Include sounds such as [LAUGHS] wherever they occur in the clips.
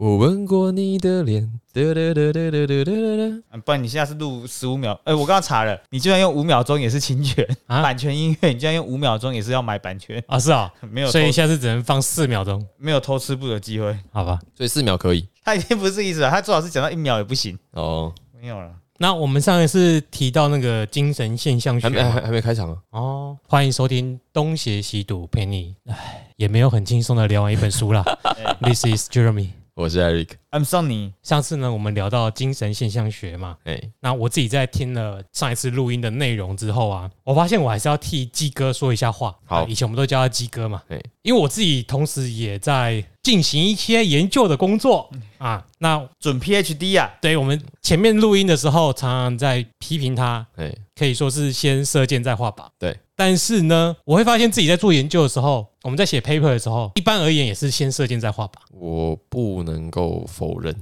我吻过你的脸。哒哒哒哒哒哒哒哒。不然你下在是录十五秒？哎、我刚刚查了，你居然用五秒钟也是侵权、啊、版权音乐，你居然用五秒钟也是要买版权啊？是啊、[LAUGHS] 没有，所以下次只能放四秒钟，没有偷吃布的机会，好吧？所以四秒可以。他已经不是意思了，他最好是讲到一秒也不行哦。没有了。那我们上一次提到那个精神现象学，还没还没开场？哦，欢迎收听东邪西毒陪你，哎，也没有很轻松的聊完一本书啦。[LAUGHS] This is Jeremy。我是 Eric，I'm Sonny，上次呢，我们聊到精神现象学嘛，哎，那我自己在听了上一次录音的内容之后啊，我发现我还是要替鸡哥说一下话。好。啊以前我们都叫他鸡哥嘛。对，因为我自己同时也在进行一些研究的工作。啊。那准 PhD 啊，对我们前面录音的时候，常常在批评他，哎，可以说是先射箭再画靶。对，但是呢，我会发现自己在做研究的时候，我们在写 paper 的时候，一般而言也是先射箭再画靶。我不能够否认，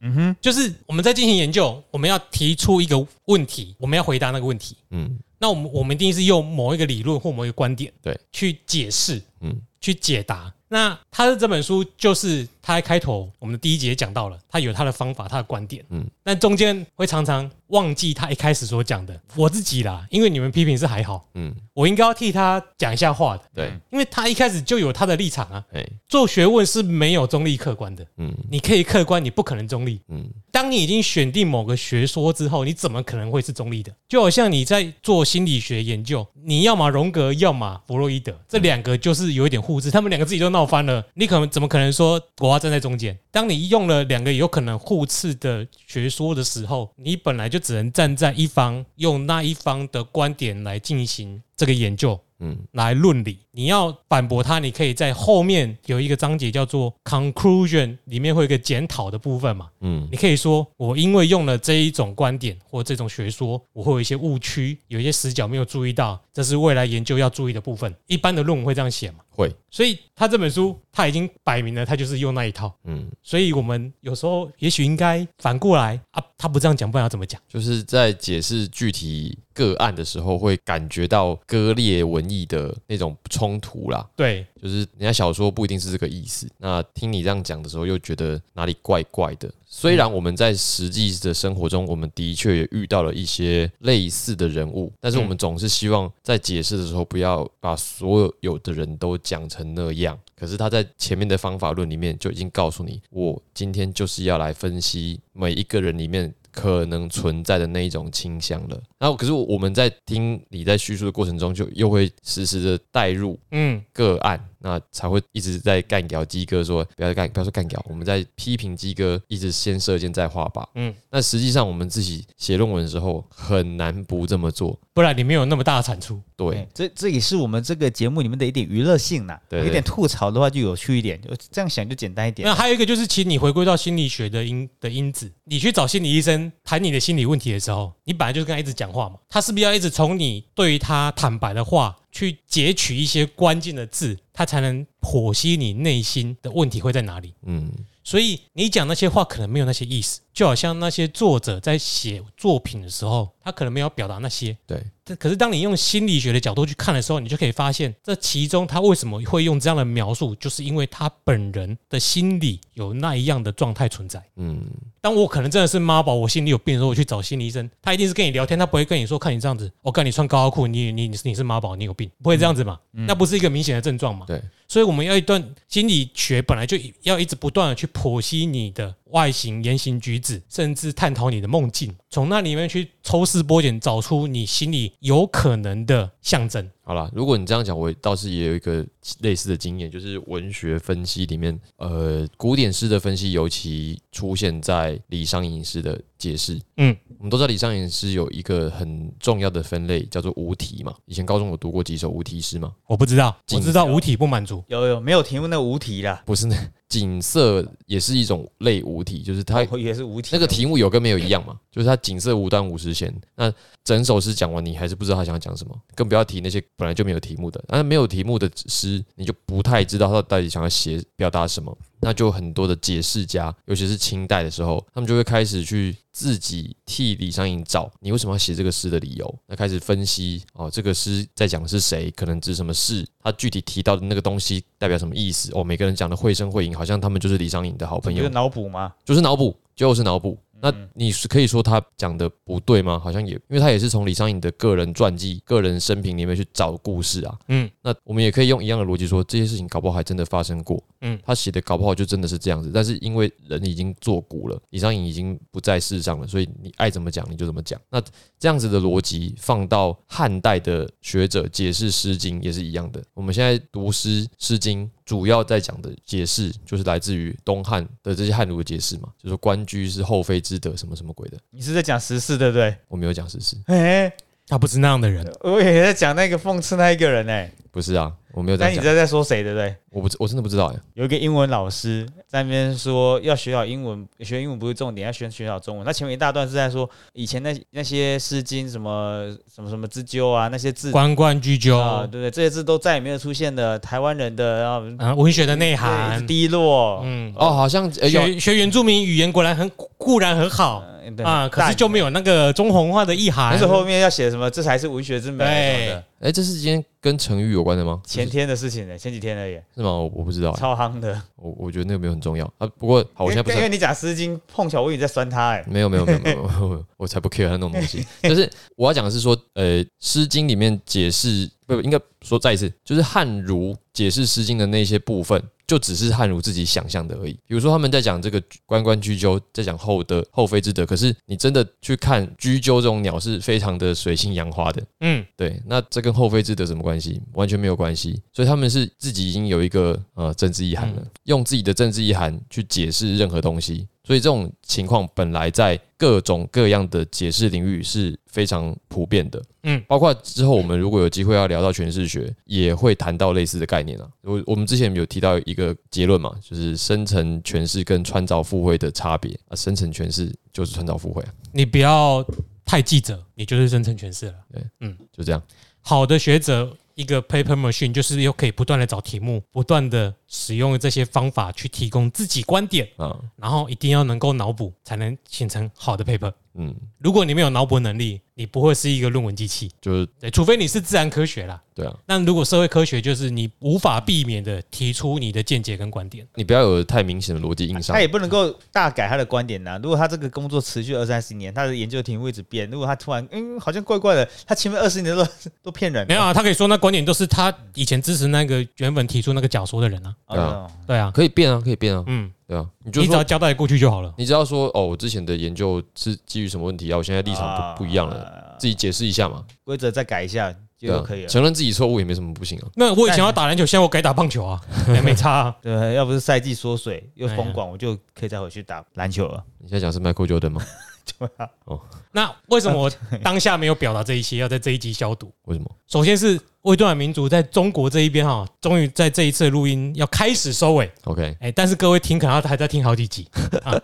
嗯哼，就是我们在进行研究，我们要提出一个问题，我们要回答那个问题。嗯。那我们我们一定是用某一个理论或某一个观点，对，去解释，嗯。去解答。那他的这本书就是他在开头我们的第一节讲到了，他有他的方法，他的观点，嗯。嗯，但中间会常常忘记他一开始所讲的。我自己啦，因为你们批评是还好，嗯，我应该要替他讲一下话的，对，因为他一开始就有他的立场啊。哎，做学问是没有中立客观的，嗯你可以客观，你不可能中立。嗯当你已经选定某个学说之后，你怎么可能会是中立的？就好像你在做心理学研究，你要么荣格，要么弗洛伊德，这两个就是有一点互斥，他们两个自己都闹翻了，你可能怎么可能说我要站在中间？当你用了两个有可能互斥的学说的时候，你本来就只能站在一方，用那一方的观点来进行这个研究。嗯来论理。你要反驳他，你可以在后面有一个章节叫做 conclusion，里面会有一个检讨的部分嘛。嗯你可以说，我因为用了这一种观点或这种学说，我会有一些误区，有一些死角没有注意到，这是未来研究要注意的部分。一般的论文会这样写嘛？会，所以他这本书他已经摆明了，他就是用那一套。嗯，所以我们有时候也许应该反过来啊，他不这样讲，不然要怎么讲？就是在解释具体个案的时候，会感觉到割裂文艺的那种冲突啦。对，就是人家小说不一定是这个意思，那听你这样讲的时候，又觉得哪里怪怪的。虽然我们在实际的生活中，我们的确也遇到了一些类似的人物，但是我们总是希望在解释的时候，不要把所有有的人都讲成那样。可是他在前面的方法论里面就已经告诉你，我今天就是要来分析每一个人里面可能存在的那一种倾向了。然后，可是我们在听你在叙述的过程中，就又会实时的带入嗯，个案，那才会一直在干掉鸡哥说不要干不要说干掉，我们在批评鸡哥一直先射箭再画靶。嗯嗯，那实际上我们自己写论文的时候很难不这么做。不然你没有那么大的产出。对哎，这这也是我们这个节目里面的一点娱乐性呐。对对有点吐槽的话就有趣一点，就这样想就简单一点那。还有一个就是，其实你回归到心理学的因的因子，你去找心理医生谈你的心理问题的时候，你本来就是跟他一直讲话嘛，他是不是要一直从你对于他坦白的话去截取一些关键的字，他才能剖析你内心的问题会在哪里？嗯所以你讲那些话可能没有那些意思，就好像那些作者在写作品的时候，他可能没有表达那些。对，但可是当你用心理学的角度去看的时候，你就可以发现，这其中他为什么会用这样的描述，就是因为他本人的心理有那一样的状态存在。嗯当我可能真的是妈宝，我心里有病的时候，我去找心理医生，他一定是跟你聊天，他不会跟你说，看你这样子，我、看你穿高腰裤，你你你是你是妈宝，你有病，不会这样子嘛？那不是一个明显的症状嘛？对，所以我们要一段心理学本来就要一直不断的去剖析你的外形、言行举止，甚至探讨你的梦境，从那里面去抽丝剥茧，找出你心里有可能的象征。好啦，如果你这样讲，我倒是也有一个类似的经验，就是文学分析里面，呃，古典诗的分析尤其出现在李商隐诗的解释。嗯，我们都知道李商隐诗有一个很重要的分类叫做无题嘛。以前高中有读过几首无题诗吗？我不知道，我景知道无题不满足。有有没有题目那个无题啦？不是那景色也是一种类无题，就是它我也是无题。那个题目有跟没有一样嘛，就是它景色无端五十弦。那整首诗讲完，你还是不知道他想要讲什么，更不要提那些本来就没有题目的。那没有题目的诗，你就不太知道他到底想要写表达什么。那就很多的解释家，尤其是清代的时候，他们就会开始去自己替李商隐找你为什么要写这个诗的理由。那开始分析哦，这个诗在讲的是谁，可能指什么事，他具体提到的那个东西代表什么意思？哦，每个人讲的绘声绘影，好像他们就是李商隐的好朋友就是，脑补吗？就是脑补，就是脑补。那嗯你是可以说他讲的不对吗？好像也，因为他也是从李商隐的个人传记、个人生平里面去找故事啊。嗯，那我们也可以用一样的逻辑说，这些事情搞不好还真的发生过。嗯，他写的搞不好就真的是这样子，但是因为人已经作古了，李商隐已经不在世上了，所以你爱怎么讲你就怎么讲。那这样子的逻辑放到汉代的学者解释《诗经》也是一样的。我们现在读诗《诗经》，主要在讲的解释就是来自于东汉的这些汉儒的解释嘛，就是说官居是后妃之德，什么什么鬼的。你是在讲时事对不对？我没有讲事实，哎，他不是那样的人。我也在讲那个讽刺那一个人哎，不是啊，我没有在但你在在说谁对不对？我不知我真的不知道哎。有一个英文老师在那边说，要学好英文，学英文不是重点，要学学好中文。那前面一大段是在说以前那那些《诗经》什么什么什么之鸠啊，那些字关关雎鸠啊，对不对？这些字都再也没有出现的。台湾人的然后啊，文学的内涵。低落，嗯，哦，好像学学原住民语言果然很固然很好啊，可是就没有那个中红化的意涵但。是后面要写什么？这才是文学之美什么的。哎，这是今天跟成语有关的吗？前天的事情呢，前几天而已，是吗？我我不知道欸，超夯的。我我觉得那个没有很重要啊。不过好，我现在不是因为你讲《诗经》，碰巧我以为在酸他哎。没有没有没有没有，我才不 care 他那种东西。[LAUGHS] 就是我要讲的是说，呃，《诗经》里面解释不不应该说再一次，就是汉儒解释《诗经》的那些部分，就只是汉儒自己想象的而已。比如说他们在讲这个关关雎鸠，在讲后的后妃之德，可是你真的去看雎鸠这种鸟是非常的水性杨花的，嗯，对，那这跟后妃之德什么关系？完全没有关系。所以他们是自己已经有一个呃政治意涵了，用自己的政治意涵去解释任何东西。所以这种情况本来在各种各样的解释领域是非常普遍的。嗯，包括之后我们如果有机会要聊到诠释学，也会谈到类似的概念啊。我我们之前有提到一个结论嘛，就是生成诠释跟穿凿附会的差别啊。生成诠释就是穿凿附会啊，你不要太记者，你就是生成诠释了。对，嗯就这样。好的学者，一个 paper machine 就是又可以不断的找题目，不断的使用这些方法去提供自己观点，嗯，然后一定要能够脑补，才能形成好的 paper。嗯，如果你没有脑补能力，你不会是一个论文机器。就是对，除非你是自然科学啦。对啊，那如果社会科学，就是你无法避免的提出你的见解跟观点。你不要有太明显的逻辑硬伤他。也不能够大改他的观点呐、如果他这个工作持续二三十年，他的研究题目一直变，如果他突然嗯好像怪怪的，他前面二十年都 [LAUGHS] 都骗人。没有啊，他可以说那观点都是他以前支持那个原本提出那个假说的人啊。啊，对啊，可以变啊，可以变啊，嗯，对啊，你就你只要，交代过去就好了。你只要说，哦，我之前的研究是基于什么问题啊？我现在立场不不一样了，自己解释一下嘛，规则再改一下就可以了。承认自己错误也没什么不行啊。那我以前要打篮球，现在我改打棒球啊，也 [LAUGHS] 没差啊。对，要不是赛季缩水又封管，我就可以再回去打篮球了。你现在讲是 Michael Jordan 吗？[LAUGHS] 那为什么我当下没有表达这一些，要在这一集消毒？[LAUGHS] 为什么？首先是微断民族在中国这一边哈，终于在这一次录音要开始收尾，OK，哎，但是各位听可能还在听好几集 [LAUGHS] 啊。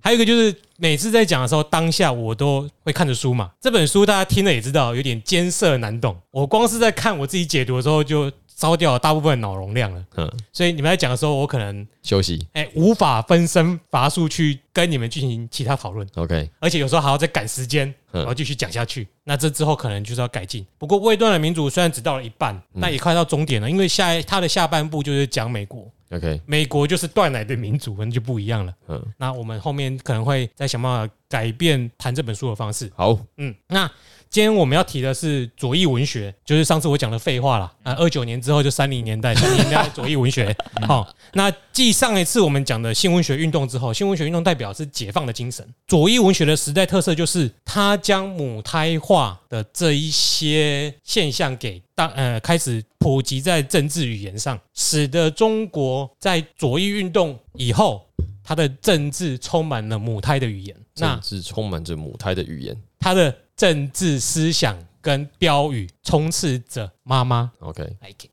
还有一个就是每次在讲的时候，当下我都会看着书嘛。这本书大家听了也知道，有点艰涩难懂。我光是在看我自己解读的时候，就烧掉了大部分脑容量了。嗯，所以你们在讲的时候，我可能休息。哎无法分身乏术去跟你们进行其他讨论。OK，而且有时候还要再赶时间，嗯然后继续讲下去。那这之后可能就是要改进。不过未断的民主虽然只到了一半，嗯但也快到终点了，因为下一它的下半部就是讲美国，OK，美国就是断奶的民主，可能就不一样了。嗯，那我们后面可能会再想办法改变谈这本书的方式。好，嗯，那今天我们要提的是左翼文学，就是上次我讲的废话啦。啊，二九年之后就三零年代，三零年代左翼文学。好，[LAUGHS] 那继上一次我们讲的新文学运动之后，新文学运动代表是解放的精神。左翼文学的时代特色就是它将母胎化的这一些现象给当呃开始普及在政治语言上，使得中国在左翼运动以后，它的政治充满了母胎的语言。那政治充满着母胎的语言。它的政治思想跟标语充斥着妈妈。OK，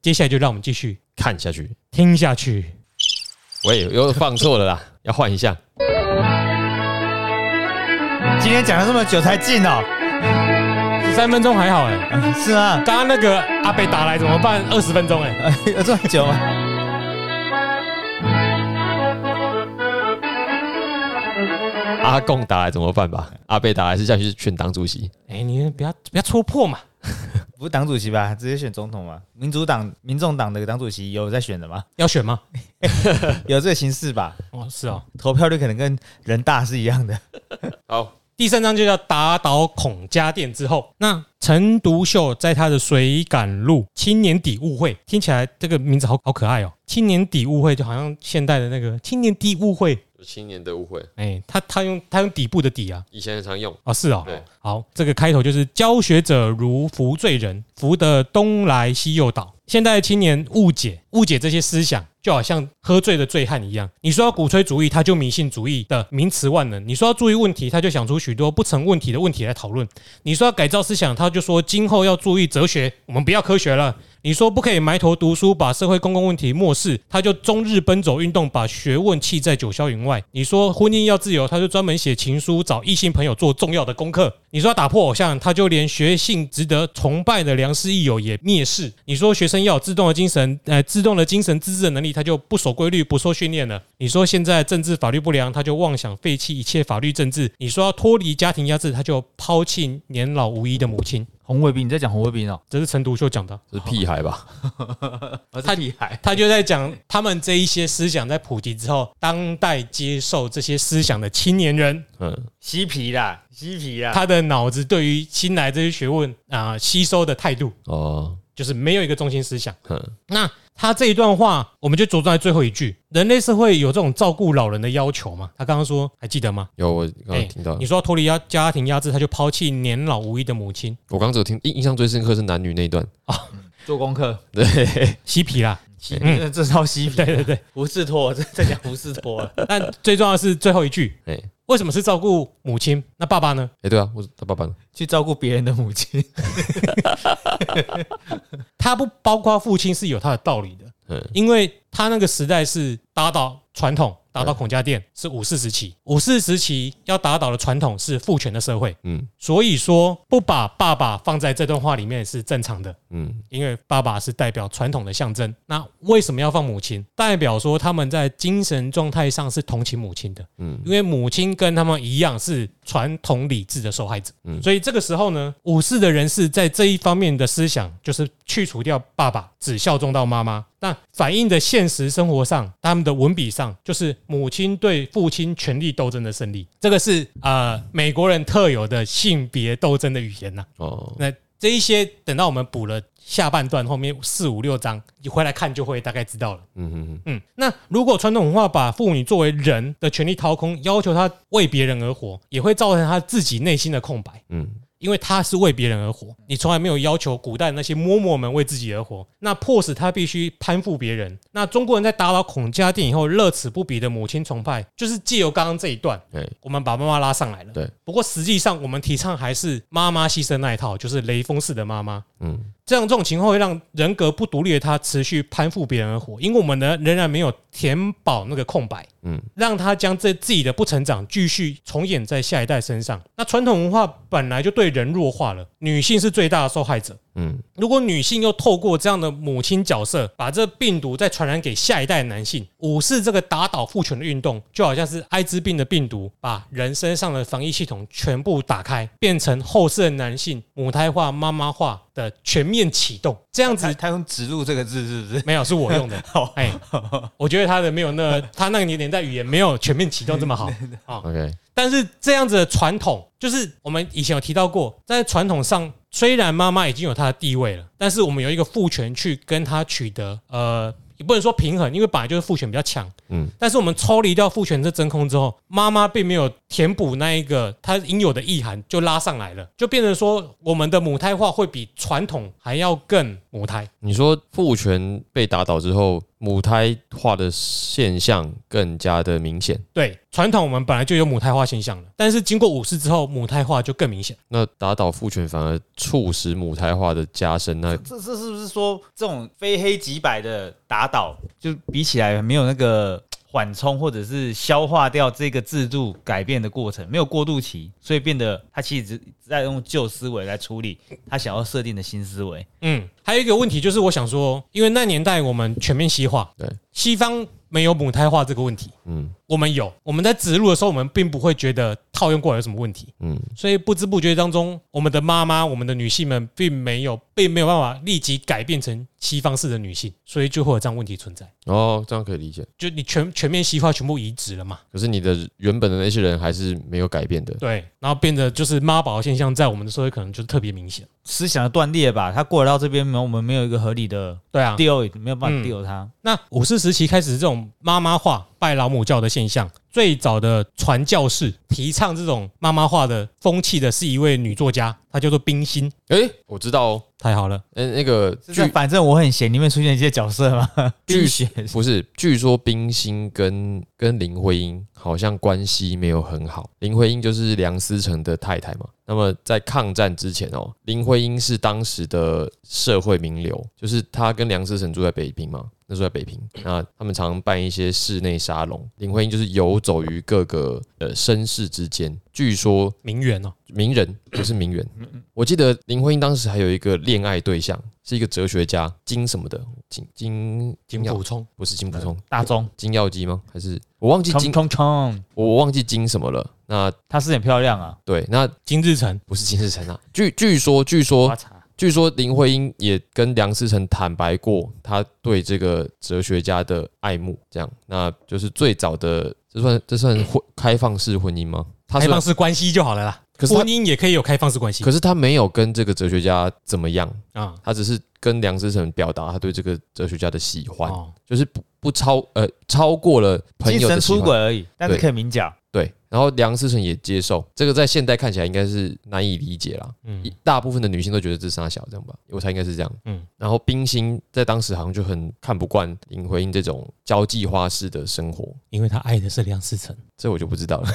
接下来就让我们继续看下去。听下去。喂，又放错了啦，[LAUGHS] 要换一下。今天讲了这么久才进哦，十三分钟还好哎、[LAUGHS] 是吗？刚刚那个阿北打来怎么办？二十分钟哎、[LAUGHS] 有这么久吗？阿贡打来怎么办吧？阿贝打来是下去选党主席。哎、你不要不要戳破嘛。[LAUGHS] 不是党主席吧？直接选总统嘛？民主党、民众党的党主席有在选的吗？要选吗？[LAUGHS] 有这个形式吧？哦，是哦。投票率可能跟人大是一样的。[LAUGHS] 好，第三章就叫打倒孔家店之后，那陈独秀在他的《水感录》青年底误会，听起来这个名字好好可爱哦。青年底误会就好像现代的那个青年底误会，青年的误会，哎，他他用他用底部的底啊，以前很常用。哦是哦，对，好，这个开头就是教学者如扶罪人，扶得东来西又倒。现代的青年误解误解这些思想，就好像喝醉的醉汉一样。你说要鼓吹主义，他就迷信主义的名词万能；你说要注意问题，他就想出许多不成问题的问题来讨论。你说要改造思想，他就说今后要注意哲学，我们不要科学了。你说不可以埋头读书，把社会公共问题漠视，他就终日奔走运动，把学问弃在九霄云外。你说婚姻要自由，他就专门写情书，找异性朋友做重要的功课。你说要打破偶像，他就连学性值得崇拜的良师益友也蔑视。你说学生要有自动的精神，呃，自动的精神自制的能力，他就不守规律，不受训练了。你说现在政治法律不良，他就妄想废弃一切法律政治。你说要脱离家庭压制，他就抛弃年老无依的母亲。红卫兵，你在讲红卫兵哦？这是陈独秀讲的。这是屁孩吧？[LAUGHS] 他厉害，他就在讲他们这一些思想在普及之后，当代接受这些思想的青年人，嗯，嬉皮啦，嬉皮啦。他的脑子对于新来这些学问啊、吸收的态度，哦，就是没有一个中心思想。嗯，那他这一段话，我们就着重在最后一句：人类社会有这种照顾老人的要求吗？他刚刚说，还记得吗？有我刚哎刚听到你，说脱离压家庭压制，他就抛弃年老无依的母亲，我刚刚只有听印印象最深刻是男女那一段。啊，做功课，对，嬉皮啦。嬉这这套嬉皮，对对对，胡适托，这在讲胡适托了。[LAUGHS] 但最重要的是最后一句，哎为什么是照顾母亲？那爸爸呢？哎，对啊，我他爸爸呢？去照顾别人的母亲，[LAUGHS] 他不包括父亲是有他的道理的。嗯因为他那个时代是打倒传统，打倒孔家店是五四时期，五四时期要打倒的传统是父权的社会，嗯所以说不把爸爸放在这段话里面是正常的，嗯因为爸爸是代表传统的象征。那为什么要放母亲？代表说他们在精神状态上是同情母亲的，嗯因为母亲跟他们一样是传统理智的受害者，嗯。所以这个时候呢，武士的人士在这一方面的思想就是去除掉爸爸，只效忠到妈妈。那反映的现实生活上，他们的文笔上就是母亲对父亲权力斗争的胜利，这个是呃美国人特有的性别斗争的语言呐、哦，那这一些等到我们补了下半段后面四五六章，你回来看就会大概知道了。嗯嗯嗯，嗯，那如果传统文化把妇女作为人的权利掏空，要求她为别人而活，也会造成她自己内心的空白。嗯因为他是为别人而活，你从来没有要求古代那些嬷嬷们为自己而活，那迫使他必须攀附别人。那中国人在打倒孔家店以后，乐此不彼的母亲崇拜，就是借由刚刚这一段，哎，我们把妈妈拉上来了。对，不过实际上我们提倡还是妈妈牺牲那一套，就是雷锋式的妈妈。嗯这样这种情况会让人格不独立的他持续攀附别人而活，因为我们呢仍然没有填饱那个空白，嗯让他将这自己的不成长继续重演在下一代身上。那传统文化本来就对人弱化了，女性是最大的受害者。嗯如果女性又透过这样的母亲角色，把这病毒再传染给下一代男性，武士这个打倒父权的运动，就好像是艾滋病的病毒，把人身上的防疫系统全部打开，变成后世的男性母胎化、妈妈化的全面启动。这样子他他用“植入”这个字是不是？没有是我用的，[LAUGHS] 哎，我觉得他的没有那他那个年代语言没有全面启动这么好。[LAUGHS] OK，但是这样子的传统，就是我们以前有提到过，在传统上，虽然妈妈已经有她的地位了，但是我们有一个父权去跟她取得，呃，也不能说平衡，因为本来就是父权比较强。嗯但是我们抽离掉父权这真空之后，妈妈并没有填补那一个它应有的意涵，就拉上来了，就变成说我们的母胎化会比传统还要更母胎。你说父权被打倒之后，母胎化的现象更加的明显，对，传统我们本来就有母胎化现象了，但是经过武士之后，母胎化就更明显。那打倒父权反而促使母胎化的加深，那这这是不是说这种非黑即白的打倒，就比起来没有那个缓冲或者是消化掉这个制度改变的过程，没有过渡期，所以变得他其实只只在用旧思维来处理他想要设定的新思维。嗯，还有一个问题就是，我想说，因为那年代我们全面西化，对。西方没有母胎化这个问题，嗯我们有。我们在植入的时候，我们并不会觉得套用过来有什么问题？嗯，所以不知不觉当中，我们的妈妈、我们的女性们，并没有并没有办法立即改变成西方式的女性，所以就会有这样问题存在。哦，这样可以理解。就你全全面西化全部移植了嘛？可是你的原本的那些人还是没有改变的。对，然后变得就是妈宝的现象，在我们的社会可能就特别明显。思想的断裂吧，他过来到这边，没有我们没有一个合理的对啊，deal，没有办嗯法 deal 他。那五四时期开始这种妈妈化、拜老母教的现象，最早的传教士提倡这种妈妈化的风气的是一位女作家，她叫做冰心。诶，我知道哦。太好了，嗯，那个是据反正我很闲里面出现一些角色吗？[LAUGHS] 据冰雪不是，据说冰心跟跟林徽因好像关系没有很好。林徽因就是梁思成的太太嘛。那么在抗战之前哦，林徽因是当时的社会名流，就是她跟梁思成住在北平嘛，那时候在北平，那他们常办一些室内沙龙。林徽因就是游走于各个呃绅士之间。据说名媛哦，名人不是名媛，我记得林徽因当时还有一个恋爱对象，是一个哲学家金什么的，金金金补充，不是金普通，大钟金耀基吗？还是我忘记金，冲冲冲，我我忘记金什么了。那她是很漂亮啊，对，那金日成，不是金日成啊。据据说，据说据说林徽因也跟梁思成坦白过，他对这个哲学家的爱慕，这样，那就是最早的，这算这算婚开放式婚姻吗？他开，放式关系就好了啦。可是婚姻也可以有开放式关系可是他没有跟这个哲学家怎么样，啊。他只是跟梁思成表达他对这个哲学家的喜欢，哦，就是不不超呃超过了朋精神友的。出轨而已，但是可以明讲。对，然后梁思成也接受，这个在现代看起来应该是难以理解啦。嗯。一大部分的女性都觉得这是傻小这样吧，我猜应该是这样。嗯。嗯，然后冰心在当时好像就很看不惯林徽因这种交际花式的生活，因为她爱的是梁思成，这我就不知道了。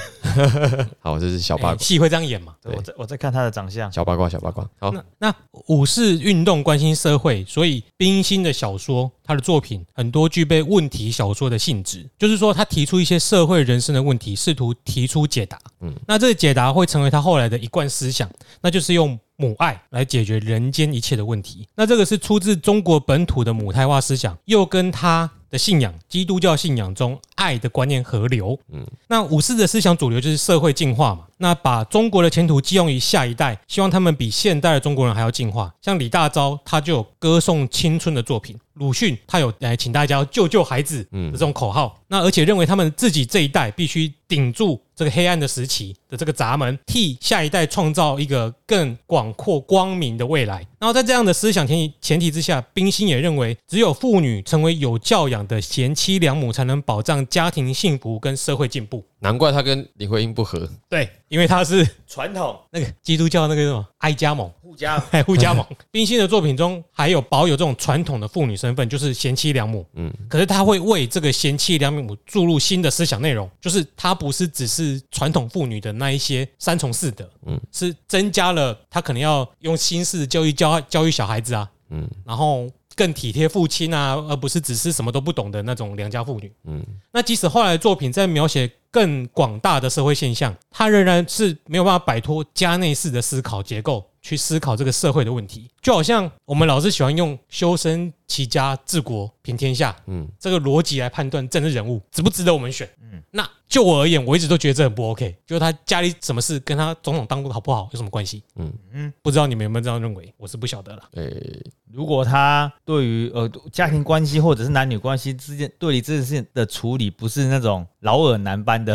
[LAUGHS] 好，这是小八卦，哎戏会这样演嘛？对。我在我在看她的长相，小八卦，小八卦。好，那那武士运动关心社会，所以冰心的小说，她的作品很多具备问题小说的性质，就是说她提出一些社会人生的问题，试图提出解答。嗯嗯，那这个解答会成为他后来的一贯思想，那就是用母爱来解决人间一切的问题。那这个是出自中国本土的母胎化思想，又跟他的信仰基督教信仰中爱的观念合流。嗯，那五四的思想主流就是社会进化嘛。那把中国的前途寄用于下一代，希望他们比现代的中国人还要进化。像李大钊，他就有歌颂青春的作品；鲁迅，他有来请大家要救救孩子的这种口号。那而且认为他们自己这一代必须顶住这个黑暗的时期的这个闸门，替下一代创造一个更广阔光明的未来。然后在这样的思想前提前提之下，冰心也认为，只有妇女成为有教养的贤妻良母，才能保障家庭幸福跟社会进步。难怪他跟林徽因不合。对，因为他是传统那个基督教那个什么哀家盟，互加哎，[LAUGHS] 互加盟。冰心的作品中还有保有这种传统的妇女身份，就是贤妻良母。嗯嗯，可是他会为这个贤妻良母注入新的思想内容，就是她不是只是传统妇女的那一些三从四德，嗯嗯，是增加了她可能要用新式教育教教育小孩子啊，嗯然后更体贴父亲啊，而不是只是什么都不懂的那种良家妇女。嗯，那即使后来的作品在描写更广大的社会现象，他仍然是没有办法摆脱家内式的思考结构去思考这个社会的问题。就好像我们老是喜欢用修身齐家治国平天下，嗯这个逻辑来判断政治人物值不值得我们选。嗯，那就我而言，我一直都觉得这很不 OK。就是他家里什么事跟他总统当过好不好有什么关系？嗯嗯嗯，不知道你们有没有这样认为？我是不晓得了。诶、如果他对于呃家庭关系或者是男女关系之间对于这件事情的处理，不是那种老耳男般的，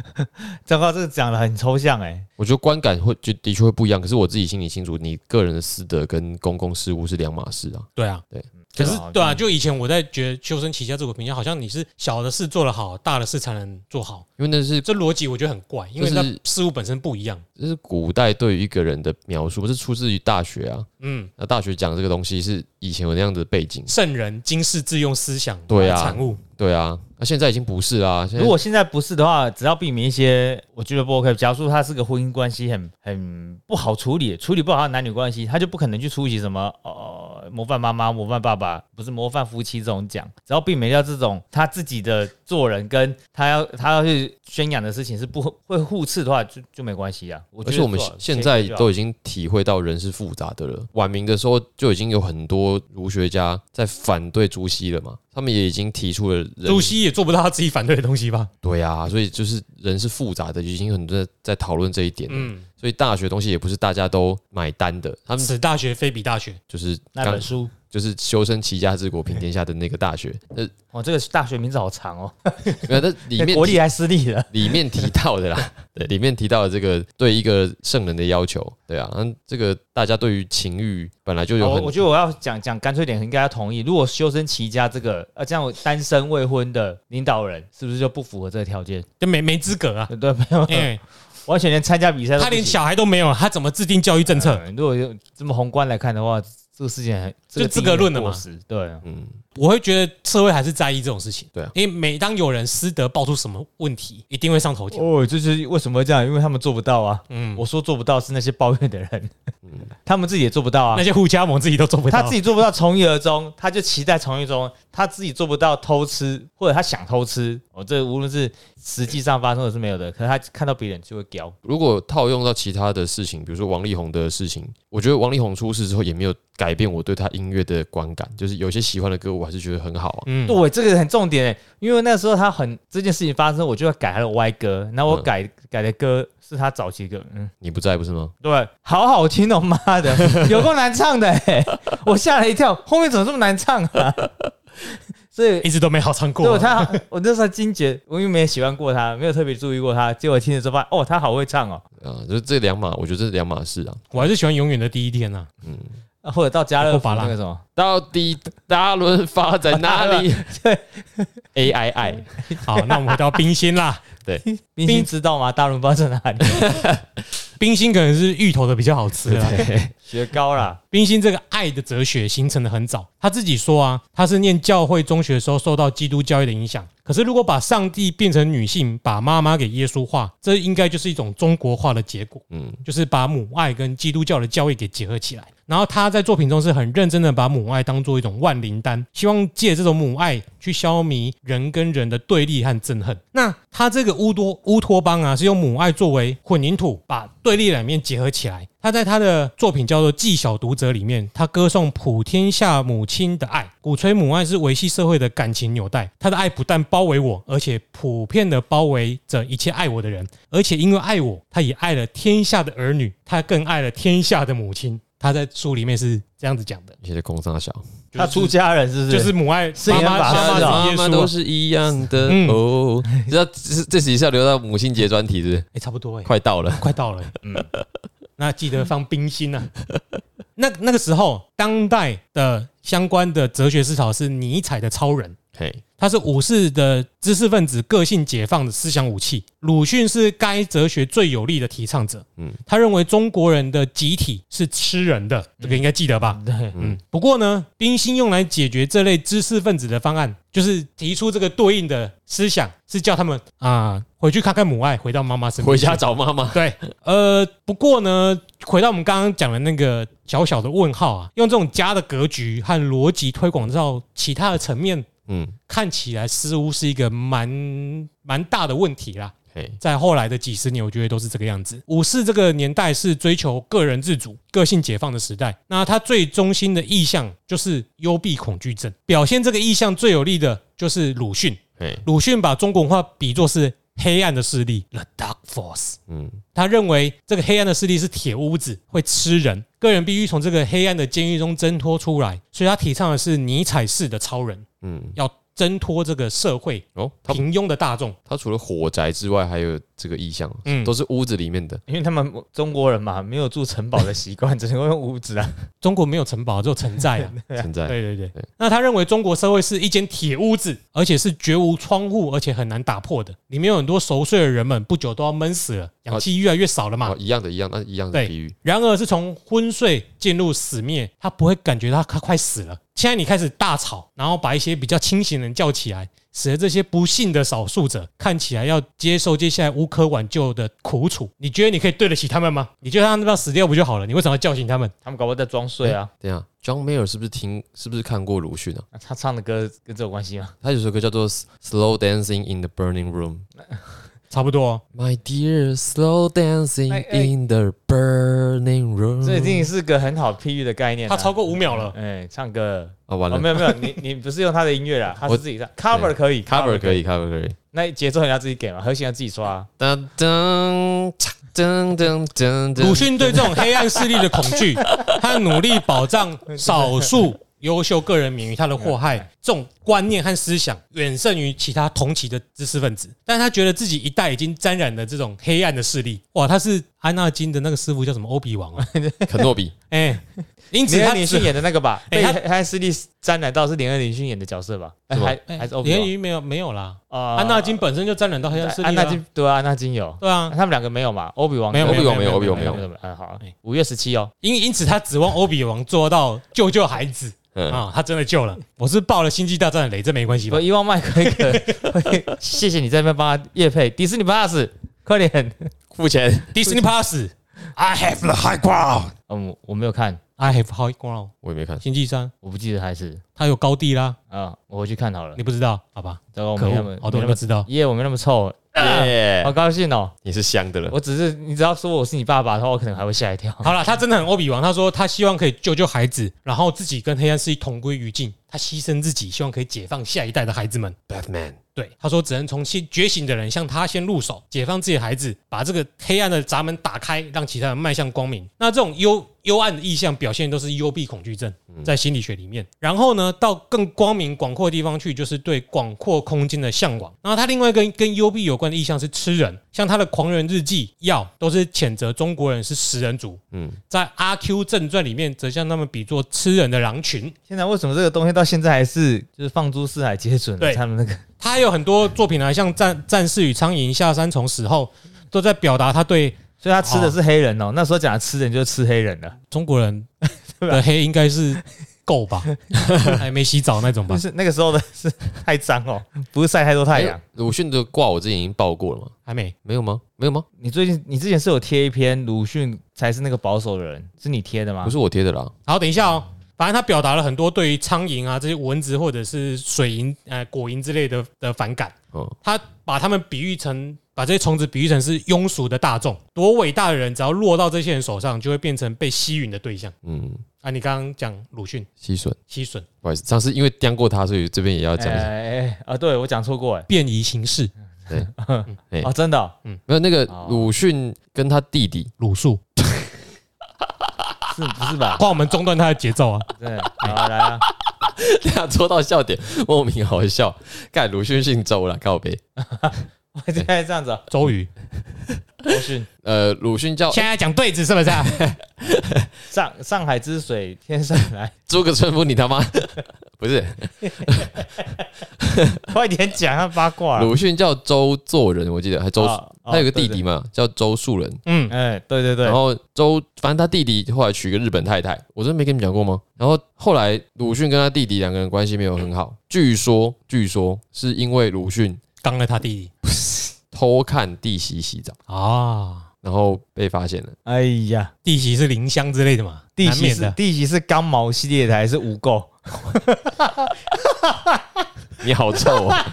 [LAUGHS] 糟糕，这个讲的很抽象哎、我觉得观感会就的确会不一样，可是我自己心里清楚，你个人的私德跟公共事务是两码事啊。对啊，对。可是对啊，就以前我在觉得修身齐家这个评价，好像你是小的事做得好，大的事才能做好，因为那是这逻辑我觉得很怪，因为那事物本身不一样。这是古代对于一个人的描述，不是出自于大学啊。嗯，那大学讲这个东西是以前有那样的背景，圣人经世致用思想对啊产物。对啊。那现在已经不是啦。如果现在不是的话，只要避免一些，我觉得不 OK。假如说他是个婚姻关系很很不好处理，处理不好他的男女关系，他就不可能去出席什么哦呃模范妈妈、模范爸爸，不是模范夫妻这种讲，只要避免掉这种他自己的做人跟他要他要去宣扬的事情是不 [LAUGHS] 会互斥的话，就就没关系啊。我而且我们现在都已经体会到人是复杂的了。晚明的时候就已经有很多儒学家在反对朱熹了嘛，他们也已经提出了人朱熹也做不到他自己反对的东西吧？对啊，所以就是人是复杂的，已经很多在讨论这一点了。嗯，所以大学东西也不是大家都买单的，他们此大学非彼大学，就是那本书。就是修身齐家治国平天下的那个大学，呃，哦，这个大学名字好长哦，[LAUGHS] 没有，那里面 [LAUGHS] 国立还私立的？[LAUGHS] 里面提到的啦，对，里面提到的这个对一个圣人的要求，对啊，嗯，这个大家对于情欲本来就有很，我我觉得我要讲讲干脆点，应该要同意。如果修身齐家这个，呃，这样单身未婚的领导人，是不是就不符合这个条件？就没没资格啊。对对，没有，哎，完全连参加比赛他连小孩都没有，他怎么制定教育政策？嗯如果用这么宏观来看的话，这个事情还这个就资格论的嘛对，嗯，我会觉得社会还是在意这种事情。对啊因为每当有人私德爆出什么问题，一定会上头条。哦，这就是为什么会这样，因为他们做不到啊。嗯，我说做不到是那些抱怨的人，他们自己也做不到啊那。些互加盟自己都做不到，他自己做不到从一而终，他就期待从一中，他自己做不到偷吃，或者他想偷吃，哦，这无论是实际上发生的是没有的，可是他看到别人就会屌。如果套用到其他的事情，比如说王力宏的事情，我觉得王力宏出事之后也没有改变我对他音乐的观感，就是有些喜欢的歌我还是觉得很好啊。嗯，对，这个很重点欸，因为那时候他很这件事情发生，我就要改他的歪歌，然后我嗯改、改的歌是他早期歌，嗯，你不在不是吗？对，好好听哦，妈的，[LAUGHS] 有够难唱的欸，我吓了一跳，后面怎么这么难唱啊？[LAUGHS] 所以一直都没好唱过。对他，我那时候惊觉，我又没有喜欢过他，没有特别注意过他，结果听了之后发现，哦，他好会唱哦，啊，就是这两码，我觉得这是两码事啊。我还是喜欢永远的第一天呐。啊或者到家乐福那个什么，到底大润发在哪里？[LAUGHS] 对，A I I，好，那我们回到冰心啦。[LAUGHS] 对冰心知道吗？大润发在哪里？[LAUGHS] 冰心可能是芋头的比较好吃啊。雪糕啦，冰心这个爱的哲学形成的很早，他自己说啊，他是念教会中学的时候受到基督教育的影响。可是如果把上帝变成女性，把妈妈给耶稣化，这应该就是一种中国化的结果。嗯，就是把母爱跟基督教的教义给结合起来。然后他在作品中是很认真的把母爱当做一种万灵丹，希望借这种母爱去消弭人跟人的对立和憎恨。那他这个乌多乌托邦啊，是用母爱作为混凝土，把对立两面结合起来。他在他的作品叫做《纪小读者》里面，他歌颂普天下母亲的爱，鼓吹母爱是维系社会的感情纽带。他的爱不但包围我，而且普遍的包围着一切爱我的人，而且因为爱我，他也爱了天下的儿女，他更爱了天下的母亲。他在书里面是这样子讲的，你在工商小，他出家人是不是？就是母爱，是言妈妈都是一样的嗯哦。知道这这集是要留到母亲节专题，是不是？哎，差不多哎，快到了，快到了，嗯，那记得放冰心啊。[LAUGHS] 那那个时候，当代的相关的哲学思潮是尼采的超人，嘿，他是武士的知识分子个性解放的思想武器。鲁迅是该哲学最有力的提倡者。嗯嗯，他认为中国人的集体是吃人的，这个应该记得吧？对，嗯，不过呢，冰心用来解决这类知识分子的方案，就是提出这个对应的思想，是叫他们啊回去看看母爱，回到妈妈身边，回家。找妈妈。对，呃，不过呢，回到我们刚刚讲的那个小小的问号啊，用这种家的格局和逻辑推广到其他的层面，嗯，看起来似乎是一个蛮蛮大的问题啦。在后来的几十年，我觉得都是这个样子。武士这个年代是追求个人自主、个性解放的时代。那他最中心的意向就是幽闭恐惧症。表现这个意向最有力的就是鲁迅。嘿，鲁迅把中国文化比作是黑暗的势力 （The Dark Force）。嗯，他认为这个黑暗的势力是铁屋子，会吃人，个人必须从这个黑暗的监狱中挣脱出来。所以他提倡的是尼采式的超人，嗯，要挣脱这个社会哦，他平庸的大众。他除了火宅之外，还有这个意象，嗯都是屋子里面的。因为他们中国人嘛，没有住城堡的习惯，只能用屋子啊。[LAUGHS] 中国没有城堡，只有城寨啊。[LAUGHS] 存在。对对对对。那他认为中国社会是一间铁屋子，而且是绝无窗户，而且很难打破的。里面有很多熟睡的人们，不久都要闷死了，氧气越来越少了嘛哦，。一样的，一样，那一样的对比喻。然而是从昏睡进入死灭，他不会感觉到他快死了。现在你开始大吵，然后把一些比较清醒的人叫起来，使得这些不幸的少数者看起来要接受接下来无可挽救的苦楚。你觉得你可以对得起他们吗？你觉得他们要死掉不就好了？你为什么要叫醒他们？他们搞不好在装睡啊。这样，John Mayer 是不是听是不是看过鲁迅啊？[LAUGHS] 他唱的歌跟这有关系吗？他有首歌叫做《Slow Dancing in the Burning Room》。差不多哦。My dear, slow dancing 哎哎 in the burning room。这已经是个很好譬喻的概念啊。他超过五秒了，哎，唱歌啊，完哦，了没有没有，你你不是用他的音乐啦，[LAUGHS] 他是我自己唱 cover 可以，cover 可以，cover 可以。那节奏你要自己给嘛，和弦要自己刷啊。噔噔噔噔噔噔。鲁迅对这种黑暗势力的恐惧，[LAUGHS] 他努力保障少数优秀个人免于他的祸害，这种观念和思想远胜于其他同期的知识分子。但他觉得自己一代已经沾染了这种黑暗的势力。哇，他是安纳金的那个师傅叫什么欧比王啊？[LAUGHS] 肯诺比，[LAUGHS] 哎，因此他连恩·尼逊演的那个吧，[LAUGHS] 被黑暗势力沾染到是连恩·林逊演的角色吧？还哎还是欧比王没有没有啦，啊安纳金本身就沾染到黑暗势力了安纳金。对啊，安纳金有，对啊，他们两个没有嘛？欧比王没有欧比王没有，欧比王没有。没有。哎，好哎，五月十七哦，因因此他指望欧比王做到救救孩子嗯，啊，他真的救了。我是抱了星际大战的雷，这没关系吧不，？伊万麦克一个，会谢谢你在那边帮他夜配迪士尼 Plus，快点。付钱。Disney Plus。I have the high ground. 嗯，我没有看，I have high ground。我也没看。星际三我不记得还是他有高地啦，啊，我回去看好了你。不知道？好吧，糟糕，我可没那么，恶好多人没那么都知道。耶，我没那么臭，耶好，高兴哦！你是香的了。我只是你只要说我是你爸爸的话，我可能还会吓一跳。好了，他真的很欧比王。他说他希望可以救救孩子，然后自己跟黑暗势力同归于尽。他牺牲自己，希望可以解放下一代的孩子们。Batman，对，他说只能从先觉醒的人向他先入手，解放自己的孩子，把这个黑暗的闸门打开，让其他人迈向光明。那这种幽幽暗的意象表现都是幽闭恐惧症，在心理学里面。然后呢，到更光明广阔的地方去，就是对广阔空间的向往。然后他另外一个跟幽闭有关的意象是吃人，像他的《狂人日记》药都是谴责中国人是食人族。嗯，在《阿 Q 正传》里面，则将他们比作吃人的狼群。现在为什么这个东西到现在还是就是放诸四海皆准？对他们那个他还有很多作品啊，像《战战士与苍蝇》《下山虫死后》，都在表达他对所以他吃的是黑人哦。那时候讲的吃人就是吃黑人了，中国人 [LAUGHS] 的黑应该是够吧，[LAUGHS] 还没洗澡那种吧就？是那个时候的是太脏哦，不是晒太多太阳哎。鲁迅的卦我之前已经报过了吗？还没。没有吗？没有吗？你最近你之前是有贴一篇鲁迅才是那个保守的人，是你贴的吗不？是我贴的啦。好，等一下哦。反正他表达了很多对于苍蝇啊这些蚊子或者是水蝇、呃果蝇之类的的反感。嗯，他把他们比喻成，把这些虫子比喻成是庸俗的大众，多伟大的人，只要落到这些人手上，就会变成被吸引的对象。嗯，啊！你刚刚讲鲁迅。吸吮，吸吮，不好意思，上次因为刁过他，所以这边也要讲一下。哎哎啊，对我讲错过哎，便宜行事，哎啊，真的嗯没有那个哦。鲁迅跟他弟弟，鲁肃，是不是吧？[LAUGHS] 怕我们中断他的节奏啊！[LAUGHS] 真的，好来啊，[LAUGHS] 这样戳到笑点，莫名好笑。盖鲁迅姓周了，靠背。我 [LAUGHS] 现在这样子哦，周瑜，鲁迅。呃，鲁迅叫现在讲对子是不是啊？[LAUGHS] 上上海之水天上来，诸葛村夫，你他妈。[LAUGHS] 不是。快点讲啊八卦了。鲁迅叫周作人，我记得还周，哦哦他有个弟弟嘛，叫周树人。嗯，哎，对对对。然，后周，反正他弟弟后来娶个日本太太，我真的没跟你们讲过吗？然后后来鲁迅跟他弟弟两个人关系没有很好，据说据说是因为鲁迅刚了他弟弟偷看弟媳洗澡，啊，然后被发现了。哎呀，弟媳是林香之类的嘛，弟媳难免的。是弟媳是刚毛系列的还是污垢？[LAUGHS] 你好臭啊！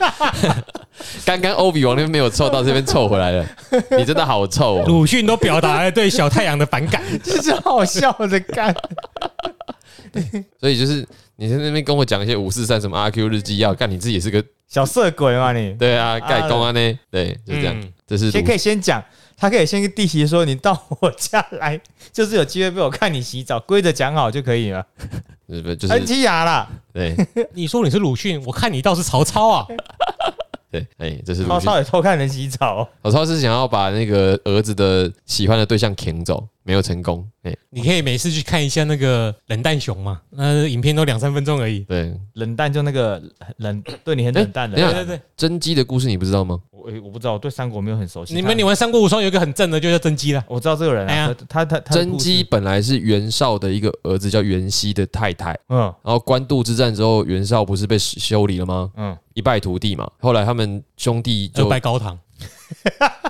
[LAUGHS] 刚刚欧比王那边没有臭，到这边臭回来了，你真的好臭哦！鲁迅都表达了对小太阳的反感，[LAUGHS] 这是好笑的干。[LAUGHS] 所以就是你在那边跟我讲一些五四三什么阿 Q 日记要干，你自己也是个小色鬼嘛你？对啊，盖公安呢？对，就这样。嗯这是先可以先讲，他可以先跟弟媳说，你到我家来，[LAUGHS] 就是有机会被我看你洗澡，规则讲好就可以了。是不是就恩是基亚啦，对 [LAUGHS] 你说你是鲁迅，我看你倒是曹操啊！对，哎，这是曹操。也偷看人洗澡哦。曹操是想要把那个儿子的喜欢的对象抢走，没有成功。哎，你可以每次去看一下那个冷淡熊嘛，那影片都两三分钟而已。对，冷淡就那个冷，[COUGHS] 对你很冷淡的。哎对对对，甄姬的故事你不知道吗？我我不知道，我对三国没有很熟悉。你们你玩三国无双有一个很正的，就叫甄姬了。我知道这个人啊哎呀，他他他甄姬，本来是袁绍的一个儿子，叫袁熙的太太。嗯然后官渡之战之后，袁绍不是被修理了吗？嗯，一败涂地嘛。后来他们兄弟就就拜高堂，[LAUGHS]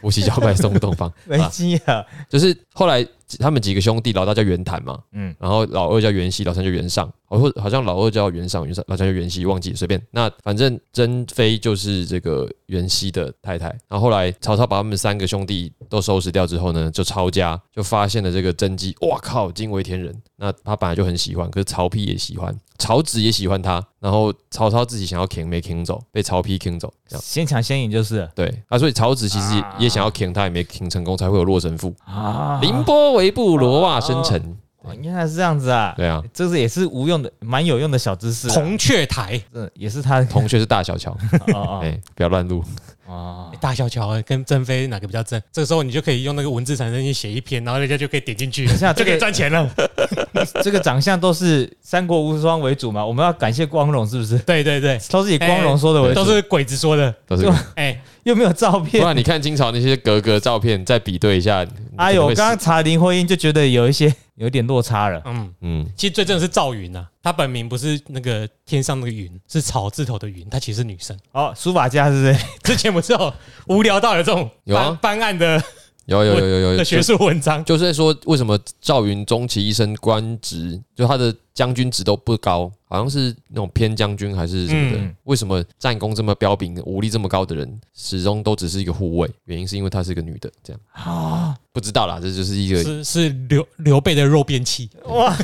伏羲交派送东方，[LAUGHS] 危机啊！就是后来他们几个兄弟，老大叫袁谭嘛，嗯嗯，然后老二叫袁熙，老三叫袁尚，好或好像老二叫袁尚，袁尚老三叫袁熙，忘记了随便。那反正珍妃就是这个袁熙的太太。然后后来曹操把他们三个兄弟都收拾掉之后呢，就抄家，就发现了这个甄姬，哇靠，惊为天人。那他本来就很喜欢，可是曹丕也喜欢，曹植也喜欢他。然后曹操自己想要 king 没 king 走，被曹丕 king 走，这样。先抢先赢就是对啊，所以曹植其实也也想要 king 他，也没 king 成功，才会有洛神赋。啊凌波微布，罗袜生尘。哦原来是这样子啊！对啊，这是也是无用的，蛮有用的小知识啊。铜雀台，这也是他铜雀是大小乔，哦 [LAUGHS] 哎，不要乱录。哦哦，大小乔跟珍妃哪个比较正？这个时候你就可以用那个文字产生去写一篇，然后人家就可以点进去，等一下就可以这个赚钱了。[LAUGHS] 这个长相都是三国无双为主嘛，我们要感谢光荣是不是？对对对，都是以光荣说的为主，都是鬼子说的。都是就，[LAUGHS] 哎，又没有照片不。然你看清朝那些格格照片，再比对一下。你哎呦，我刚刚查林徽因就觉得有一些有点落差了。嗯，嗯，其实最正的是赵云呐，她本名不是那个天上那个云，是草字头的云，她其实是女生。哦，书法家是不是？[LAUGHS] 之前不是有无聊到有这种有啊办办案的有有有有有的学术文章，就是在说为什么赵云终其一生官职，就他的将军职都不高，好像是那种偏将军还是什么的。嗯为什么战功这么彪炳、武力这么高的人，始终都只是一个护卫？原因是因为她是一个女的，这样啊，不知道啦，这就是一个是是刘刘备的肉便器。哇，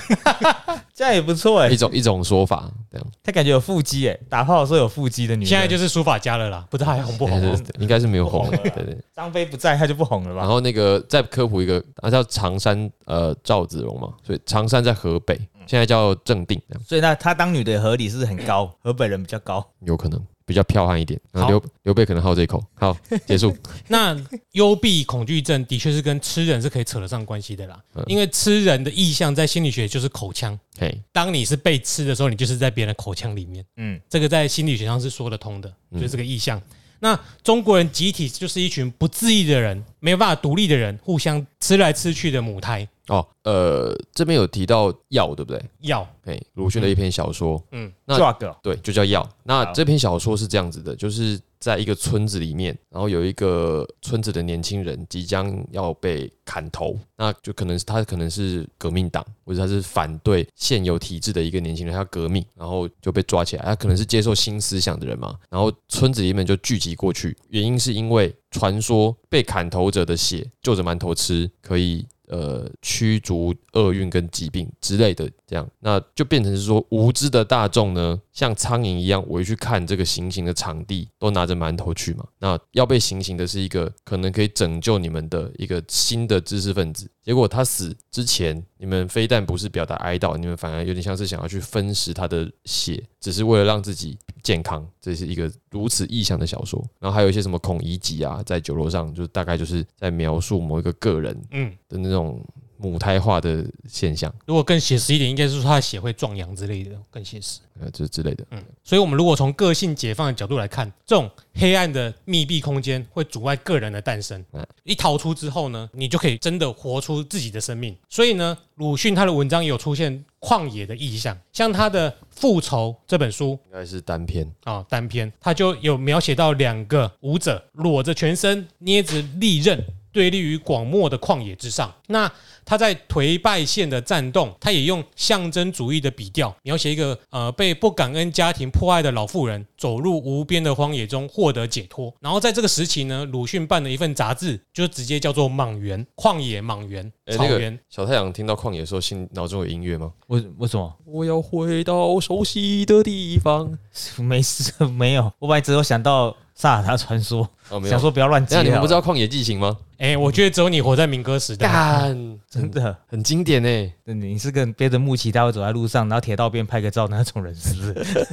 [LAUGHS] 这样也不错哎 [LAUGHS] 一。种一种说法，这样他感觉有腹肌哎，打炮的时候有腹肌的女人。现在就是书法家了啦，不知道还红不红 [LAUGHS] 应该是没有红了对对。张飞不在，他就不红了吧？然后那个再科普一个，啊叫常山呃赵子龙嘛，所以常山在河北，现在叫正定，这样。所以那他当女的合理是很高，[LAUGHS] 河北人比较高。有可能比较彪悍一点。然后好。刘刘备可能好这一口，好结束。[LAUGHS] 那幽闭恐惧症的确是跟吃人是可以扯得上关系的啦，因为吃人的意象在心理学就是口腔。嘿，当你是被吃的时候，你就是在别人的口腔里面，嗯，这个在心理学上是说得通的，就是这个意象。那中国人集体就是一群不自意的人，没有办法独立的人，互相吃来吃去的母胎哦，呃，这边有提到药，对不对？药。哎，鲁迅的一篇小说，嗯，那 drug 对，就叫药。那这篇小说是这样子的，就是在一个村子里面，然后有一个村子的年轻人即将要被砍头，那就可能是他可能是革命党，或者他是反对现有体制的一个年轻人，他要革命，然后就被抓起来。他可能是接受新思想的人嘛，然后村子里面就聚集过去，原因是因为传说被砍头者的血就着馒头吃可以。呃，驱逐厄运跟疾病之类的，这样那就变成是说，无知的大众呢，像苍蝇一样围去看这个行刑的场地，都拿着馒头去嘛。那要被行刑的是一个可能可以拯救你们的一个新的知识分子，结果他死之前，你们非但不是表达哀悼，你们反而有点像是想要去分食他的血，只是为了让自己健康。这是一个如此意象的小说。然后还有一些什么孔乙己啊，在酒楼上，就大概就是在描述某一个个人嗯，的那种母胎化的现象，如果更写实一点，应该是说他的血会壮阳之类的，更写实。呃，这之类的。嗯，所以，我们如果从个性解放的角度来看，这种黑暗的密闭空间会阻碍个人的诞生嗯。一逃出之后呢，你就可以真的活出自己的生命。所以呢，鲁迅他的文章也有出现旷野的意象，像他的《复仇》这本书应该是单篇，啊、单篇，他就有描写到两个舞者裸着全身，捏着利刃。对立于广漠的旷野之上，那他在颓败县的战动，他也用象征主义的笔调描写一个呃被不感恩家庭迫害的老妇人走入无边的荒野中获得解脱。然后在这个时期呢，鲁迅办了一份杂志，就直接叫做《莽原》，旷野莽原草原。小太阳听到旷野的时候，心脑中有音乐吗？为为什么？我要回到熟悉的地方。[LAUGHS] 没事，没有。我本来只有想到萨尔达传说，哦，没有。想说不要乱接那。你们不知道旷野寄情吗？哎、我觉得只有你活在民歌时代。干，真的？很经典欸呢。你是个背着木旗，他会走在路上，然后铁道边拍个照那种人，是不是？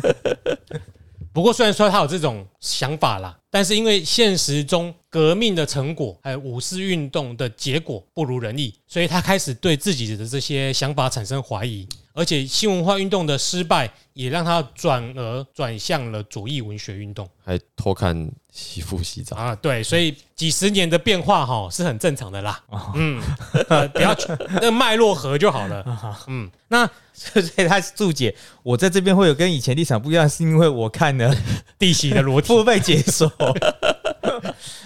[LAUGHS] 不过虽然说他有这种想法啦，但是因为现实中革命的成果还有五四运动的结果不如人意，所以他开始对自己的这些想法产生怀疑，而且新文化运动的失败也让他转而转向了左翼文学运动还偷看媳妇洗澡。啊。对，所以几十年的变化哈是很正常的啦。嗯，呃 [LAUGHS] 不要去那脉络合就好了。[LAUGHS] 嗯，那 [LAUGHS] 所以他注解，我在这边会有跟以前立场不一样，是因为我看了地席的裸体不被解锁。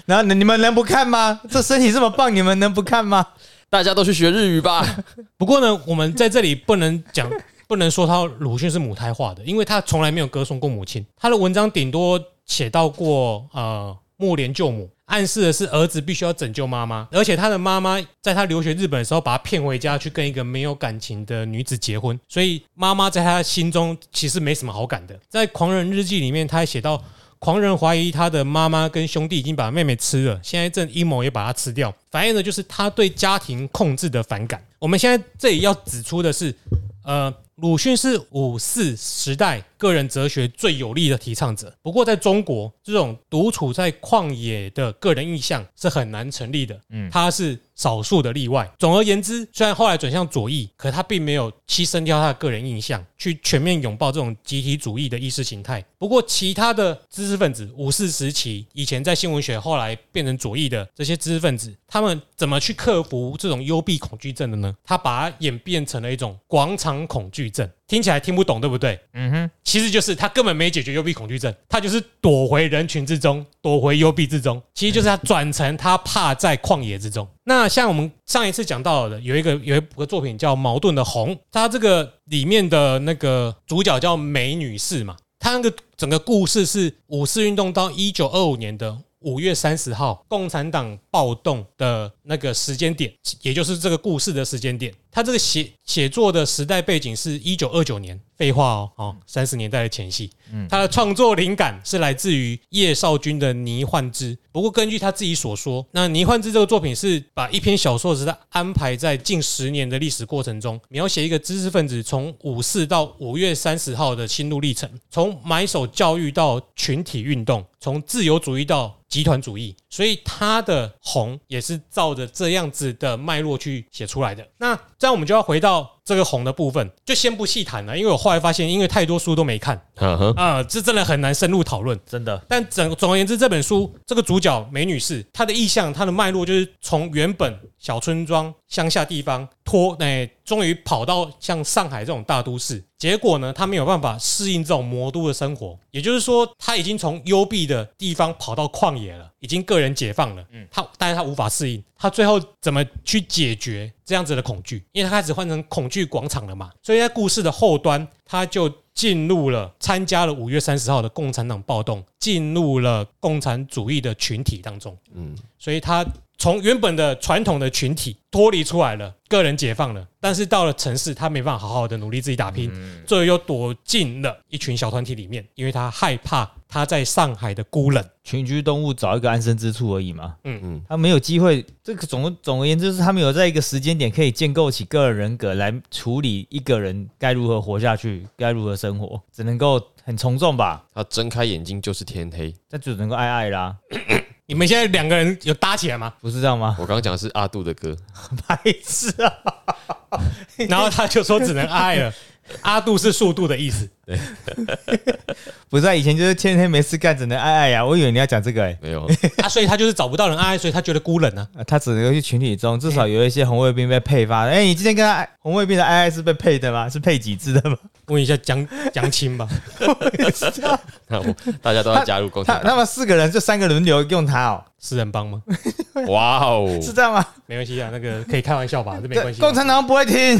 然后你们能不看吗？这身体这么棒，你们能不看吗？大家都去学日语吧。[LAUGHS] 不过呢，我们在这里不能讲，[LAUGHS] 不能说他鲁迅是母胎化的，因为他从来没有歌颂过母亲。他的文章顶多写到过呃木莲救母，暗示的是儿子必须要拯救妈妈，而且他的妈妈在他留学日本的时候，把他骗回家去跟一个没有感情的女子结婚，所以妈妈在他心中其实没什么好感的。在《狂人日记》里面，他还写到。狂人怀疑他的妈妈跟兄弟已经把妹妹吃了，现在正阴谋也把她吃掉，反映的就是他对家庭控制的反感。我们现在这里要指出的是，呃，鲁迅是五四时代个人哲学最有力的提倡者。不过，在中国，这种独处在旷野的个人意向是很难成立的。嗯，他是少数的例外。总而言之，虽然后来转向左翼，可他并没有牺牲掉他的个人印象，去全面拥抱这种集体主义的意识形态。不过，其他的知识分子，五四时期以前在新闻学，后来变成左翼的这些知识分子，他们怎么去克服这种幽闭恐惧症的呢？他把它演变成了一种广场恐惧症。听起来听不懂，对不对？嗯哼，其实就是他根本没解决幽闭恐惧症，他就是躲回人群之中，躲回幽闭之中。其实就是他转成他怕在旷野之中。那像我们上一次讲到的，有一个有一个作品叫《矛盾的红》，它这个里面的那个主角叫梅女士嘛，她那个整个故事是五四运动到一九二五年的五月三十号，共产党暴动的那个时间点，也就是这个故事的时间点。他这个写写作的时代背景是一九二九年，废话哦，哦，三十年代的前夕。他的创作灵感是来自于叶绍钧的《倪幻之》。不过根据他自己所说，那《倪幻之》这个作品是把一篇小说是在安排在近十年的历史过程中，描写一个知识分子从五四到五月三十号的心路历程，从买手教育到群体运动，从自由主义到集团主义。所以他的红也是照着这样子的脉络去写出来的。那这样我们就要回到这个红的部分，就先不细谈了，因为我后来发现，因为太多书都没看，啊，这真的很难深入讨论，真的。但整总而言之，这本书这个主角梅女士，她的意向，她的脉络就是从原本小村庄、乡下地方拖，哎，终于跑到像上海这种大都市。结果呢，她没有办法适应这种魔都的生活，也就是说，她已经从幽闭的地方跑到旷野了，已经个人解放了。嗯，她但是她无法适应，她最后怎么去解决这样子的恐惧？因为他开始换成恐惧广场了嘛，所以在故事的后端，他就进入了参加了五月三十号的共产党暴动，进入了共产主义的群体当中。嗯，所以她从原本的传统的群体脱离出来了，个人解放了。但是到了城市，他没办法好好的努力自己打拼，最后又躲进了一群小团体里面，因为他害怕他在上海的孤冷。群居动物找一个安身之处而已嘛。嗯嗯，他没有机会。这个总总而言之，是他没有在一个时间点可以建构起个人人格来处理一个人该如何活下去，该如何生活，只能够很从众吧。他睁开眼睛就是天黑，那只能够爱爱啦。[COUGHS] 你们现在两个人有搭起来吗？不是这样吗？我刚刚讲的是阿杜的歌，[LAUGHS] 白痴啊！然后他就说只能爱了。[LAUGHS] 阿杜是速度的意思，对，[LAUGHS] 不是啊，以前就是天天没事干，只能爱爱呀。我以为你要讲这个哎，没有啊，所以他就是找不到人爱，所以他觉得孤冷呢。他只能去群体中，至少有一些红卫兵被配发。哎，你今天跟他红卫兵的爱爱是被配的吗？是配几支的吗？问一下江江青吧。那我大家都要加入共产党，那么四个人就三个轮流用他哦，四人帮吗？[LAUGHS] 哇哦，是这样吗？没关系啊，那个可以开玩笑吧，这没关系。共产党不会听。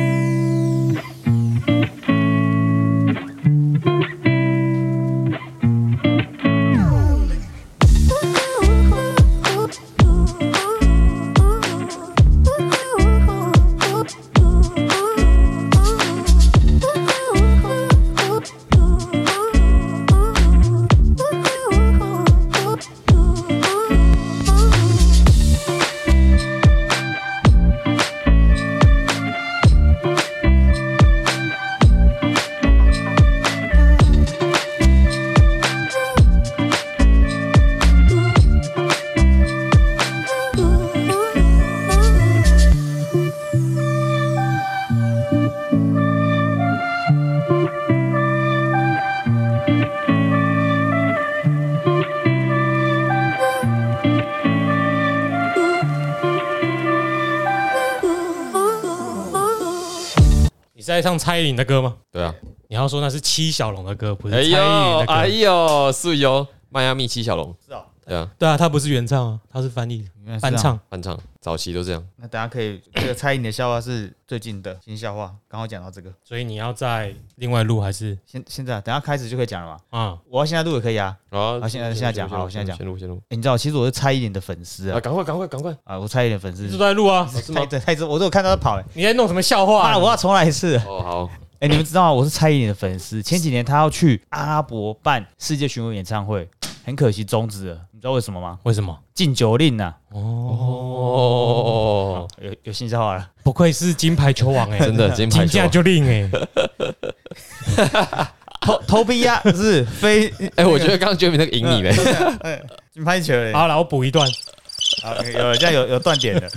在唱蔡依林的歌吗？对啊，你要说那是七小龙的歌，不是哎蔡依林的歌。哎呦，是哟，迈阿密七小龙，是哦。对啊，对啊，他不是原唱啊，他是翻译原来是这样。翻唱。翻唱，早期都这样。那大家可以，这个蔡依林的笑话是最近的新笑话，刚好讲到这个。所以你要在另外录还是现现在等下开始就可以讲了嘛？啊？我要现在录也可以啊。好好现在现在讲好我现在讲先录先录欸你知道，其实我是蔡依林的粉丝啊，啊。赶快赶快赶快，啊，我蔡依林的粉丝一直都在录啊？是吗太？太太，我都有看到他跑、欸。你在弄什么笑话啊，啊？我要重来一次。哦好，哎、你们知道吗？我是蔡依林的粉丝。前几年她要去阿拉伯办世界巡回演唱会，很可惜终止了。你知道为什么吗？为什么？禁酒令啊、哦，有有新笑话了。不愧是金牌球王哎，[LAUGHS] 真的金牌金价球王，就令哎，头头皮呀，是非 [LAUGHS] 哎，我觉得刚刚 Jamie 那个赢你嘞，金牌球嘞。好了，我补一段。好，有了，现在有有断点了。